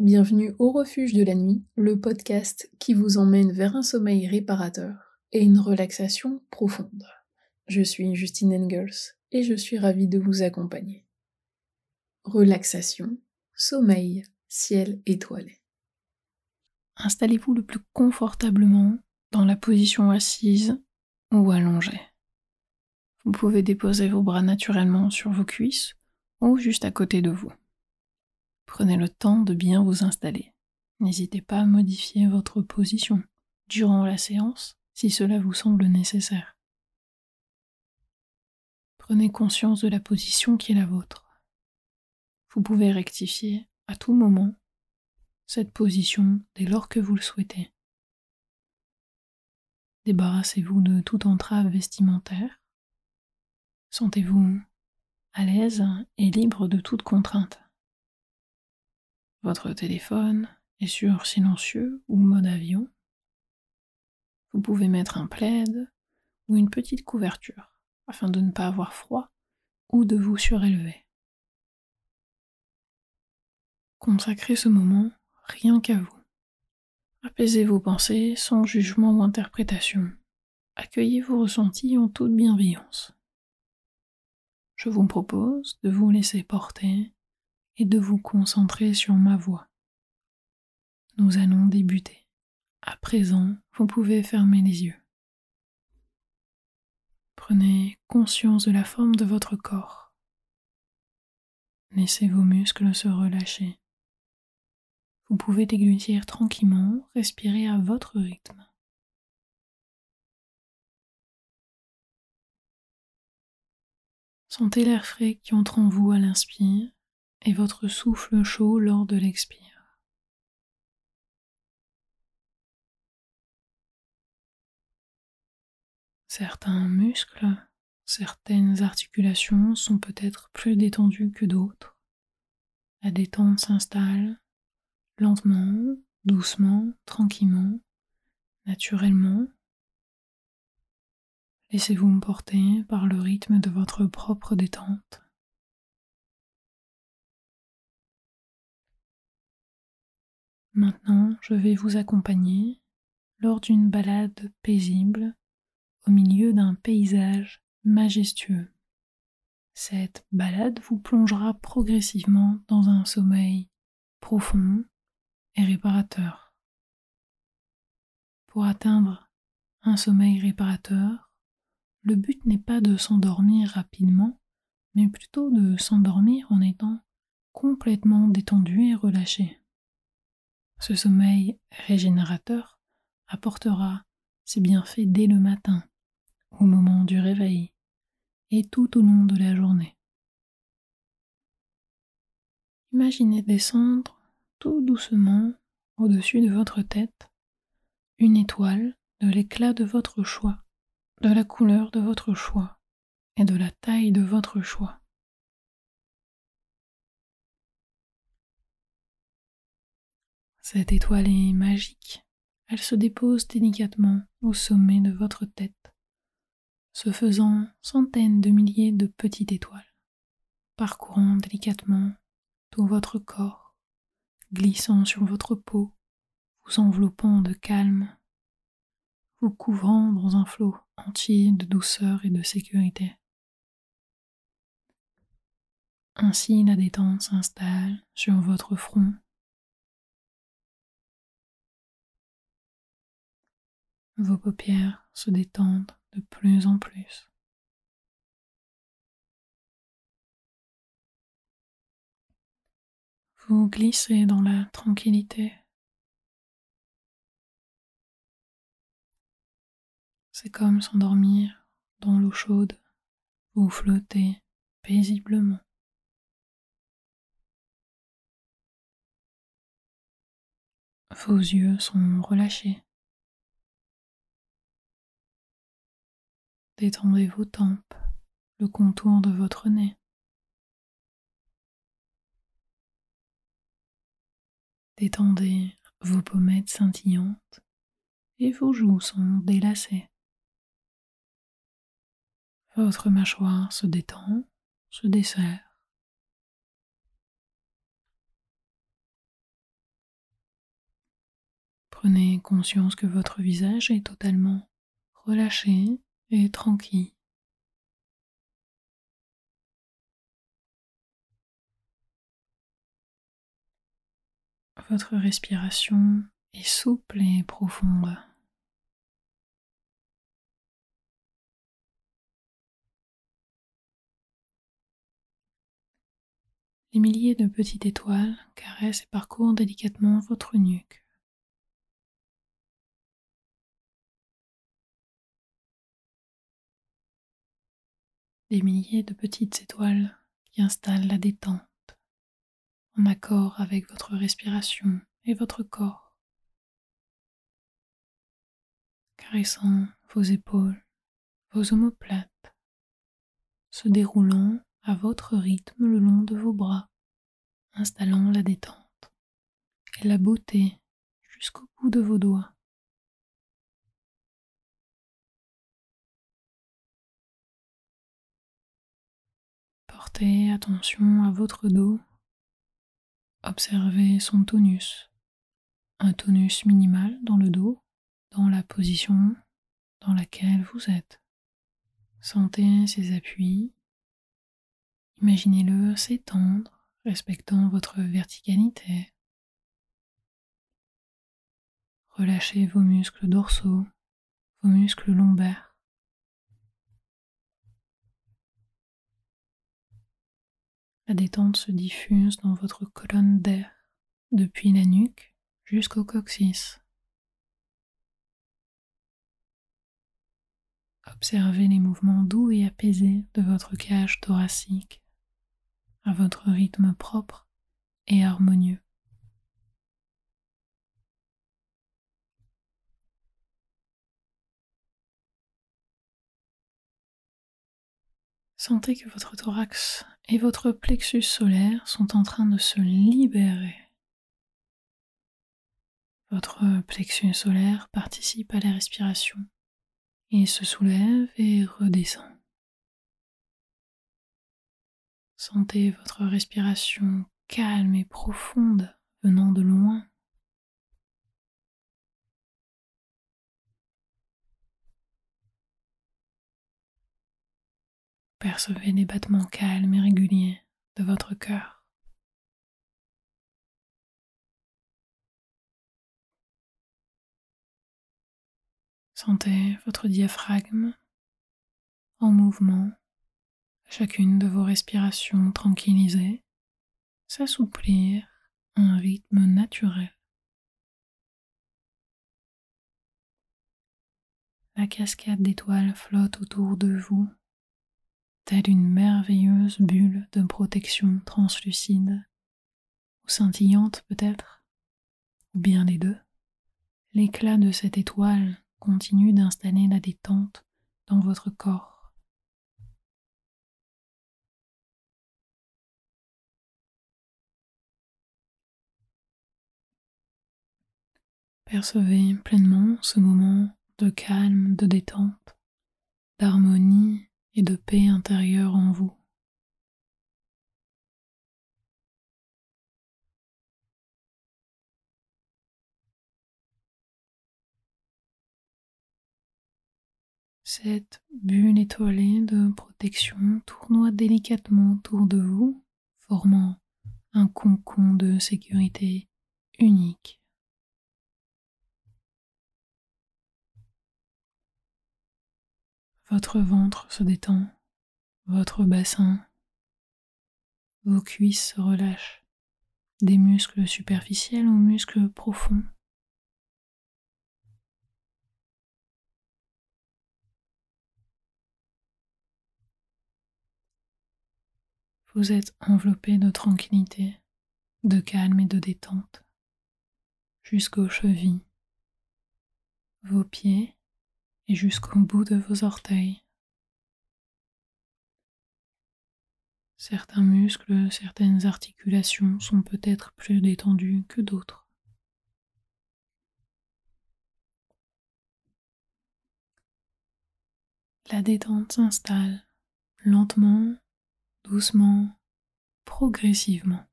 Bienvenue au Refuge de la Nuit, le podcast qui vous emmène vers un sommeil réparateur et une relaxation profonde. Je suis Justine Engels et je suis ravie de vous accompagner. Relaxation, sommeil, ciel étoilé. Installez-vous le plus confortablement dans la position assise ou allongée. Vous pouvez déposer vos bras naturellement sur vos cuisses ou juste à côté de vous. Prenez le temps de bien vous installer. N'hésitez pas à modifier votre position durant la séance si cela vous semble nécessaire. Prenez conscience de la position qui est la vôtre. Vous pouvez rectifier à tout moment cette position dès lors que vous le souhaitez. Débarrassez-vous de toute entrave vestimentaire. Sentez-vous à l'aise et libre de toute contrainte. Votre téléphone est sur silencieux ou mode avion. Vous pouvez mettre un plaid ou une petite couverture afin de ne pas avoir froid ou de vous surélever. Consacrez ce moment rien qu'à vous. Apaisez vos pensées sans jugement ou interprétation. Accueillez vos ressentis en toute bienveillance. Je vous propose de vous laisser porter et de vous concentrer sur ma voix. Nous allons débuter. À présent, vous pouvez fermer les yeux. Prenez conscience de la forme de votre corps. Laissez vos muscles se relâcher. Vous pouvez déglutir tranquillement, respirer à votre rythme. Sentez l'air frais qui entre en vous à l'inspire et votre souffle chaud lors de l'expire. Certains muscles, certaines articulations sont peut-être plus détendues que d'autres. La détente s'installe lentement, doucement, tranquillement, naturellement. Laissez-vous me porter par le rythme de votre propre détente. Maintenant, je vais vous accompagner lors d'une balade paisible au milieu d'un paysage majestueux. Cette balade vous plongera progressivement dans un sommeil profond et réparateur. Pour atteindre un sommeil réparateur, le but n'est pas de s'endormir rapidement, mais plutôt de s'endormir en étant complètement détendu et relâché. Ce sommeil régénérateur apportera ses bienfaits dès le matin, au moment du réveil et tout au long de la journée. Imaginez descendre tout doucement au-dessus de votre tête une étoile de l'éclat de votre choix, de la couleur de votre choix et de la taille de votre choix. Cette étoile est magique. Elle se dépose délicatement au sommet de votre tête, se faisant centaines de milliers de petites étoiles, parcourant délicatement tout votre corps, glissant sur votre peau, vous enveloppant de calme, vous couvrant dans un flot entier de douceur et de sécurité. Ainsi la détente s'installe sur votre front Vos paupières se détendent de plus en plus. Vous glissez dans la tranquillité. C'est comme s'endormir dans l'eau chaude. Vous flottez paisiblement. Vos yeux sont relâchés. Détendez vos tempes, le contour de votre nez. Détendez vos pommettes scintillantes et vos joues sont délacées. Votre mâchoire se détend, se desserre. Prenez conscience que votre visage est totalement relâché et tranquille. Votre respiration est souple et profonde. Les milliers de petites étoiles caressent et parcourent délicatement votre nuque. Des milliers de petites étoiles qui installent la détente en accord avec votre respiration et votre corps, caressant vos épaules, vos omoplates, se déroulant à votre rythme le long de vos bras, installant la détente et la beauté jusqu'au bout de vos doigts. Attention à votre dos Observez son tonus, un tonus minimal dans le dos, dans la position dans laquelle vous êtes. Sentez ses appuis, imaginez-le s'étendre, respectant votre verticalité. Relâchez vos muscles dorsaux, vos muscles lombaires. La détente se diffuse dans votre colonne d'air, depuis la nuque jusqu'au coccyx. Observez les mouvements doux et apaisés de votre cage thoracique à votre rythme propre et harmonieux. Sentez que votre thorax et votre plexus solaire sont en train de se libérer. Votre plexus solaire participe à la respiration. Il se soulève et redescend. Sentez votre respiration calme et profonde venant de loin. Percevez les battements calmes et réguliers de votre cœur. Sentez votre diaphragme en mouvement, chacune de vos respirations tranquillisées, s'assouplir à un rythme naturel. La cascade d'étoiles flotte autour de vous telle une merveilleuse bulle de protection translucide, ou scintillante peut-être, ou bien les deux? L'éclat de cette étoile continue d'installer la détente dans votre corps. Percevez pleinement ce moment de calme, de détente, d'harmonie et de paix intérieure en vous. Cette bulle étoilée de protection tournoie délicatement autour de vous, formant un concon de sécurité unique. Votre ventre se détend, votre bassin, vos cuisses se relâchent, des muscles superficiels aux muscles profonds. Vous êtes enveloppé de tranquillité, de calme et de détente, jusqu'aux chevilles, vos pieds et jusqu'au bout de vos orteils. Certains muscles, certaines articulations sont peut-être plus détendus que d'autres. La détente s'installe lentement, doucement, progressivement.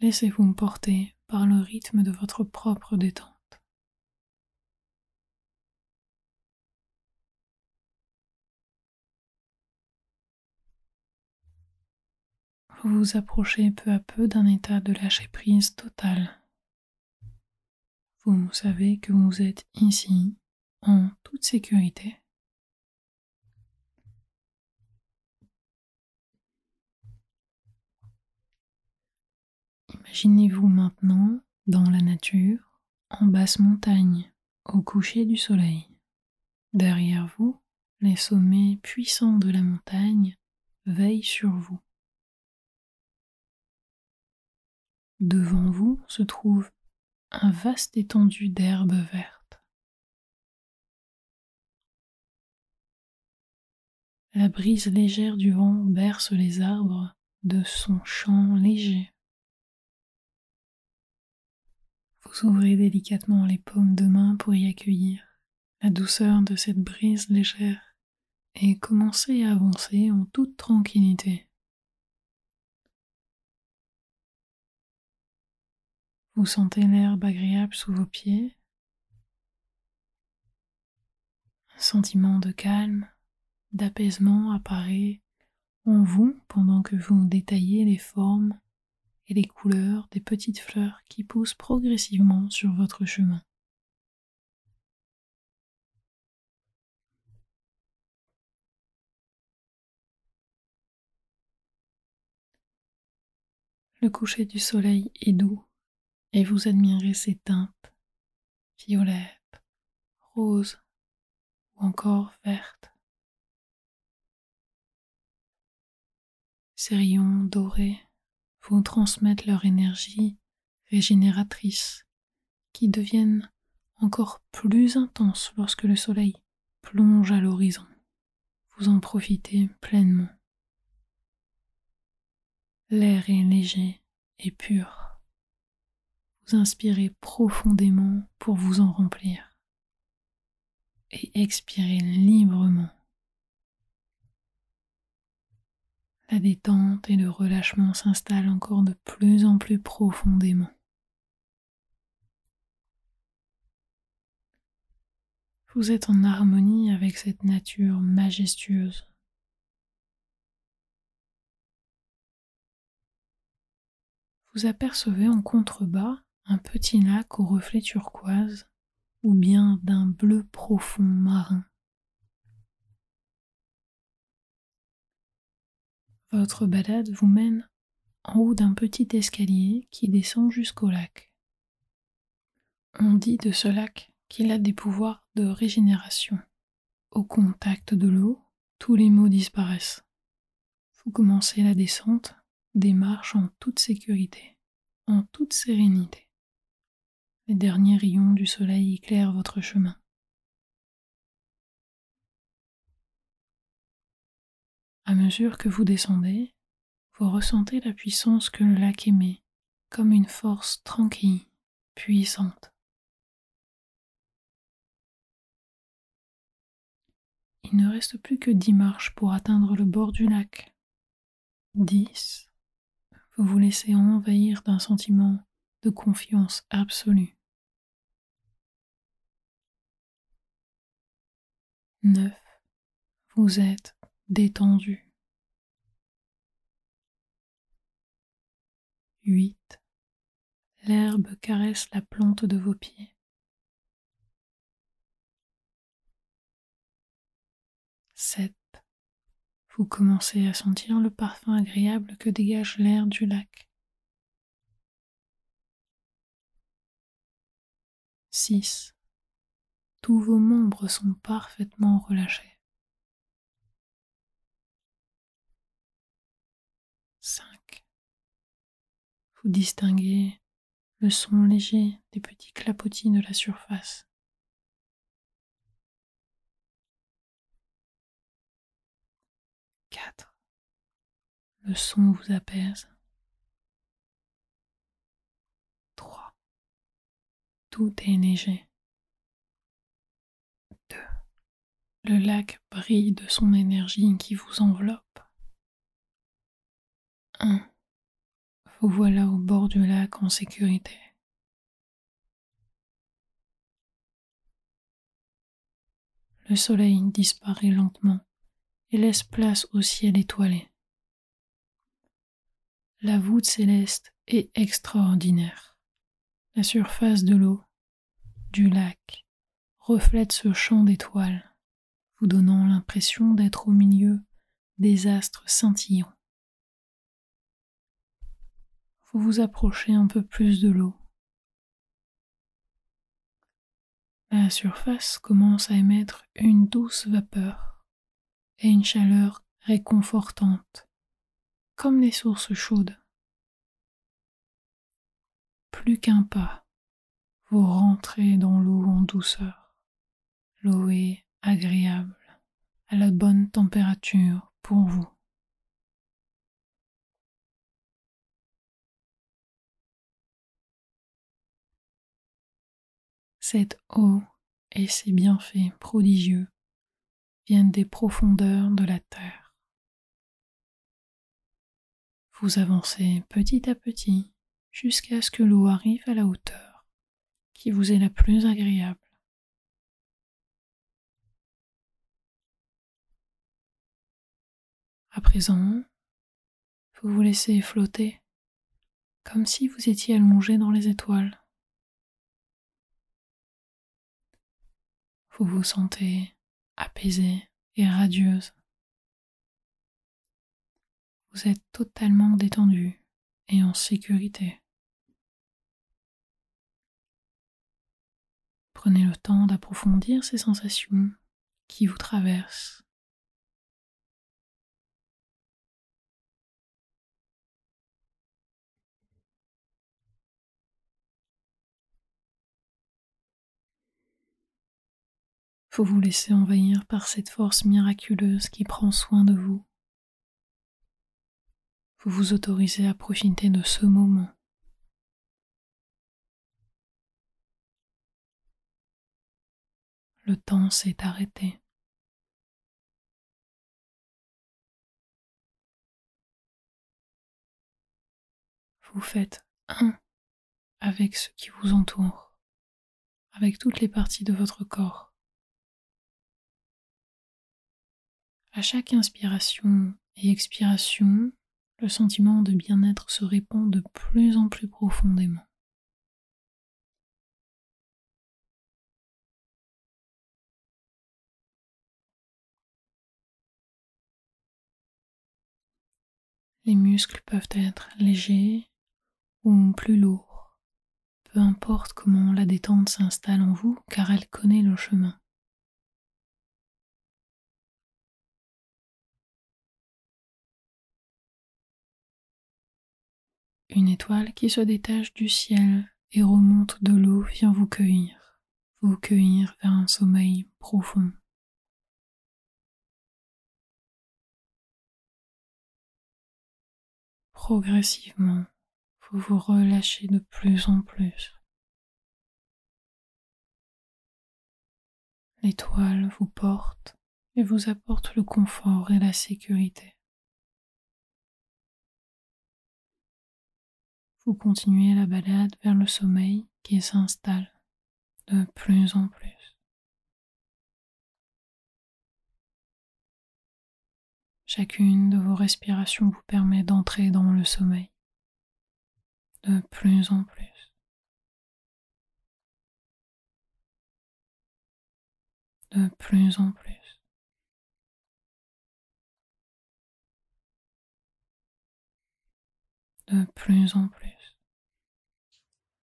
Laissez-vous porter par le rythme de votre propre détente. Vous vous approchez peu à peu d'un état de lâcher prise total. Vous savez que vous êtes ici en toute sécurité. Imaginez-vous maintenant dans la nature, en basse montagne, au coucher du soleil. Derrière vous, les sommets puissants de la montagne veillent sur vous. Devant vous se trouve un vaste étendue d'herbe verte. La brise légère du vent berce les arbres de son chant léger. Vous ouvrez délicatement les paumes de main pour y accueillir la douceur de cette brise légère et commencez à avancer en toute tranquillité. Vous sentez l'herbe agréable sous vos pieds, un sentiment de calme, d'apaisement apparaît en vous pendant que vous détaillez les formes et les couleurs des petites fleurs qui poussent progressivement sur votre chemin. Le coucher du soleil est doux et vous admirez ses teintes violettes, roses ou encore vertes. Ces rayons dorés vous transmettent leur énergie régénératrice qui deviennent encore plus intenses lorsque le soleil plonge à l'horizon. Vous en profitez pleinement. L'air est léger et pur vous inspirez profondément pour vous en remplir et expirez librement. La détente et le relâchement s'installent encore de plus en plus profondément. Vous êtes en harmonie avec cette nature majestueuse. Vous apercevez en contrebas un petit lac au reflet turquoise ou bien d'un bleu profond marin. Votre balade vous mène en haut d'un petit escalier qui descend jusqu'au lac. On dit de ce lac qu'il a des pouvoirs de régénération. Au contact de l'eau, tous les maux disparaissent. Vous commencez la descente, démarche en toute sécurité, en toute sérénité. Les derniers rayons du soleil éclairent votre chemin. À mesure que vous descendez, vous ressentez la puissance que le lac émet, comme une force tranquille, puissante. Il ne reste plus que dix marches pour atteindre le bord du lac. Dix. Vous vous laissez envahir d'un sentiment de confiance absolue. 9. Vous êtes détendu. 8. L'herbe caresse la plante de vos pieds. 7. Vous commencez à sentir le parfum agréable que dégage l'air du lac. 6. Tous vos membres sont parfaitement relâchés. 5. Vous distinguez le son léger des petits clapotis de la surface. 4. Le son vous apaise. Tout est léger. 2. Le lac brille de son énergie qui vous enveloppe. 1. Vous voilà au bord du lac en sécurité. Le soleil disparaît lentement et laisse place au ciel étoilé. La voûte céleste est extraordinaire. La surface de l'eau, du lac, reflète ce champ d'étoiles, vous donnant l'impression d'être au milieu des astres scintillants. Vous vous approchez un peu plus de l'eau. La surface commence à émettre une douce vapeur et une chaleur réconfortante, comme les sources chaudes. Plus qu'un pas, vous rentrez dans l'eau en douceur. L'eau est agréable, à la bonne température pour vous. Cette eau et ses bienfaits prodigieux viennent des profondeurs de la terre. Vous avancez petit à petit jusqu'à ce que l'eau arrive à la hauteur qui vous est la plus agréable. À présent, vous vous laissez flotter comme si vous étiez allongé dans les étoiles. Vous vous sentez apaisée et radieuse. Vous êtes totalement détendu et en sécurité. Prenez le temps d'approfondir ces sensations qui vous traversent. Vous vous laissez envahir par cette force miraculeuse qui prend soin de vous. Vous vous autorisez à profiter de ce moment. Le temps s'est arrêté. Vous faites un avec ce qui vous entoure, avec toutes les parties de votre corps. À chaque inspiration et expiration, le sentiment de bien-être se répand de plus en plus profondément. Les muscles peuvent être légers ou plus lourds, peu importe comment la détente s'installe en vous car elle connaît le chemin. Une étoile qui se détache du ciel et remonte de l'eau vient vous cueillir, vous cueillir vers un sommeil profond. Progressivement, vous vous relâchez de plus en plus. L'étoile vous porte et vous apporte le confort et la sécurité. vous continuez la balade vers le sommeil qui s'installe de plus en plus. Chacune de vos respirations vous permet d'entrer dans le sommeil de plus en plus. De plus en plus. De plus en plus.